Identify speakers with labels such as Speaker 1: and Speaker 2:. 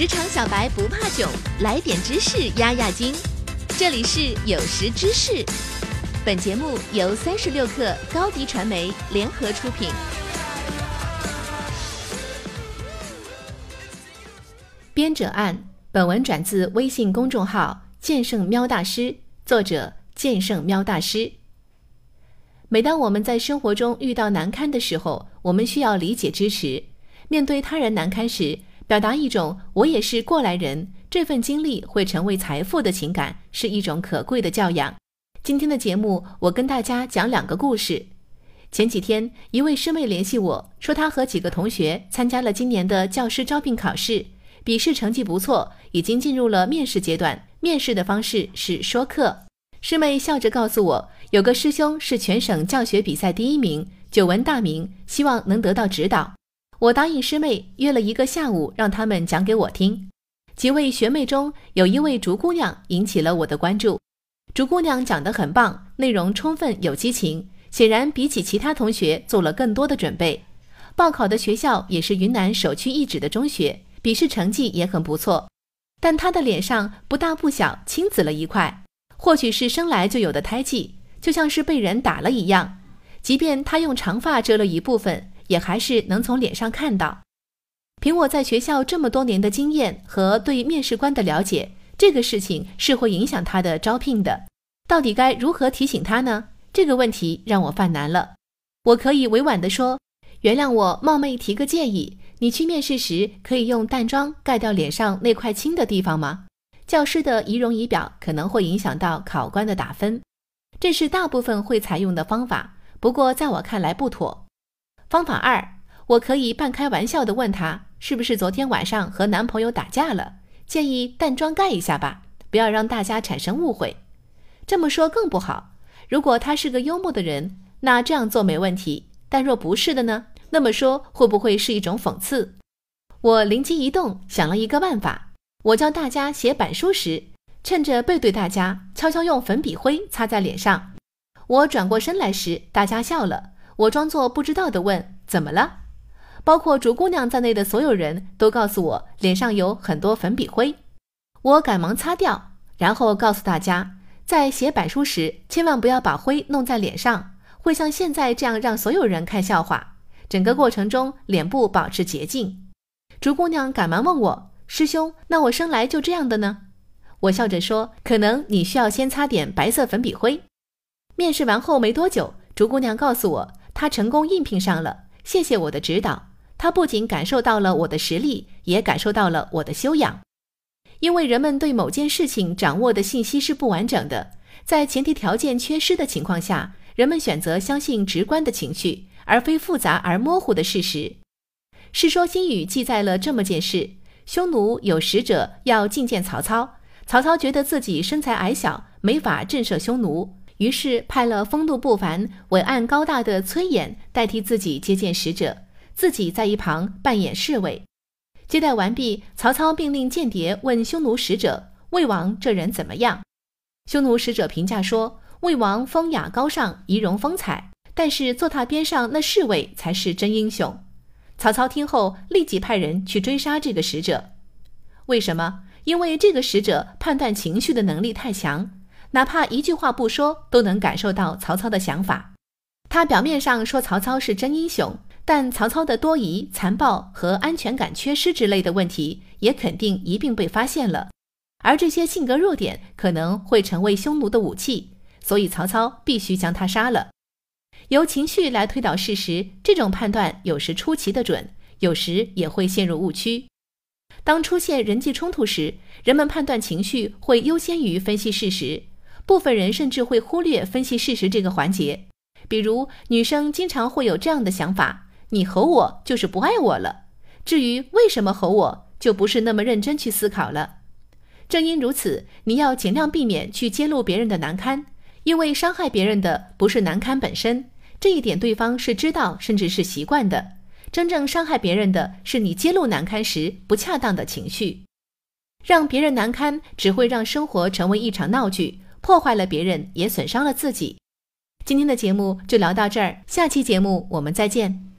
Speaker 1: 职场小白不怕囧，来点知识压压惊。这里是有识知识，本节目由三十六克高低传媒联合出品。编者按：本文转自微信公众号“剑圣喵大师”，作者剑圣喵大师。每当我们在生活中遇到难堪的时候，我们需要理解支持。面对他人难堪时，表达一种“我也是过来人”，这份经历会成为财富的情感，是一种可贵的教养。今天的节目，我跟大家讲两个故事。前几天，一位师妹联系我说，她和几个同学参加了今年的教师招聘考试，笔试成绩不错，已经进入了面试阶段。面试的方式是说课。师妹笑着告诉我，有个师兄是全省教学比赛第一名，久闻大名，希望能得到指导。我答应师妹约了一个下午，让他们讲给我听。几位学妹中有一位竹姑娘引起了我的关注。竹姑娘讲得很棒，内容充分有激情，显然比起其他同学做了更多的准备。报考的学校也是云南首屈一指的中学，笔试成绩也很不错。但她的脸上不大不小青紫了一块，或许是生来就有的胎记，就像是被人打了一样。即便她用长发遮了一部分。也还是能从脸上看到。凭我在学校这么多年的经验和对面试官的了解，这个事情是会影响他的招聘的。到底该如何提醒他呢？这个问题让我犯难了。我可以委婉地说：“原谅我冒昧提个建议，你去面试时可以用淡妆盖掉脸上那块青的地方吗？”教师的仪容仪表可能会影响到考官的打分。这是大部分会采用的方法，不过在我看来不妥。方法二，我可以半开玩笑地问他，是不是昨天晚上和男朋友打架了？建议淡妆盖一下吧，不要让大家产生误会。这么说更不好。如果他是个幽默的人，那这样做没问题。但若不是的呢？那么说会不会是一种讽刺？我灵机一动，想了一个办法。我教大家写板书时，趁着背对大家，悄悄用粉笔灰擦在脸上。我转过身来时，大家笑了。我装作不知道的问：“怎么了？”包括竹姑娘在内的所有人都告诉我脸上有很多粉笔灰。我赶忙擦掉，然后告诉大家，在写板书时千万不要把灰弄在脸上，会像现在这样让所有人看笑话。整个过程中脸部保持洁净。竹姑娘赶忙问我：“师兄，那我生来就这样的呢？”我笑着说：“可能你需要先擦点白色粉笔灰。”面试完后没多久，竹姑娘告诉我。他成功应聘上了，谢谢我的指导。他不仅感受到了我的实力，也感受到了我的修养。因为人们对某件事情掌握的信息是不完整的，在前提条件缺失的情况下，人们选择相信直观的情绪，而非复杂而模糊的事实。《世说新语》记载了这么件事：匈奴有使者要觐见曹操，曹操觉得自己身材矮小，没法震慑匈奴。于是派了风度不凡、伟岸高大的崔琰代替自己接见使者，自己在一旁扮演侍卫。接待完毕，曹操命令间谍问匈奴使者：“魏王这人怎么样？”匈奴使者评价说：“魏王风雅高尚，仪容风采，但是坐他边上那侍卫才是真英雄。”曹操听后立即派人去追杀这个使者。为什么？因为这个使者判断情绪的能力太强。哪怕一句话不说，都能感受到曹操的想法。他表面上说曹操是真英雄，但曹操的多疑、残暴和安全感缺失之类的问题，也肯定一并被发现了。而这些性格弱点可能会成为匈奴的武器，所以曹操必须将他杀了。由情绪来推导事实，这种判断有时出奇的准，有时也会陷入误区。当出现人际冲突时，人们判断情绪会优先于分析事实。部分人甚至会忽略分析事实这个环节，比如女生经常会有这样的想法：你吼我就是不爱我了。至于为什么吼我，就不是那么认真去思考了。正因如此，你要尽量避免去揭露别人的难堪，因为伤害别人的不是难堪本身，这一点对方是知道甚至是习惯的。真正伤害别人的是你揭露难堪时不恰当的情绪，让别人难堪只会让生活成为一场闹剧。破坏了别人，也损伤了自己。今天的节目就聊到这儿，下期节目我们再见。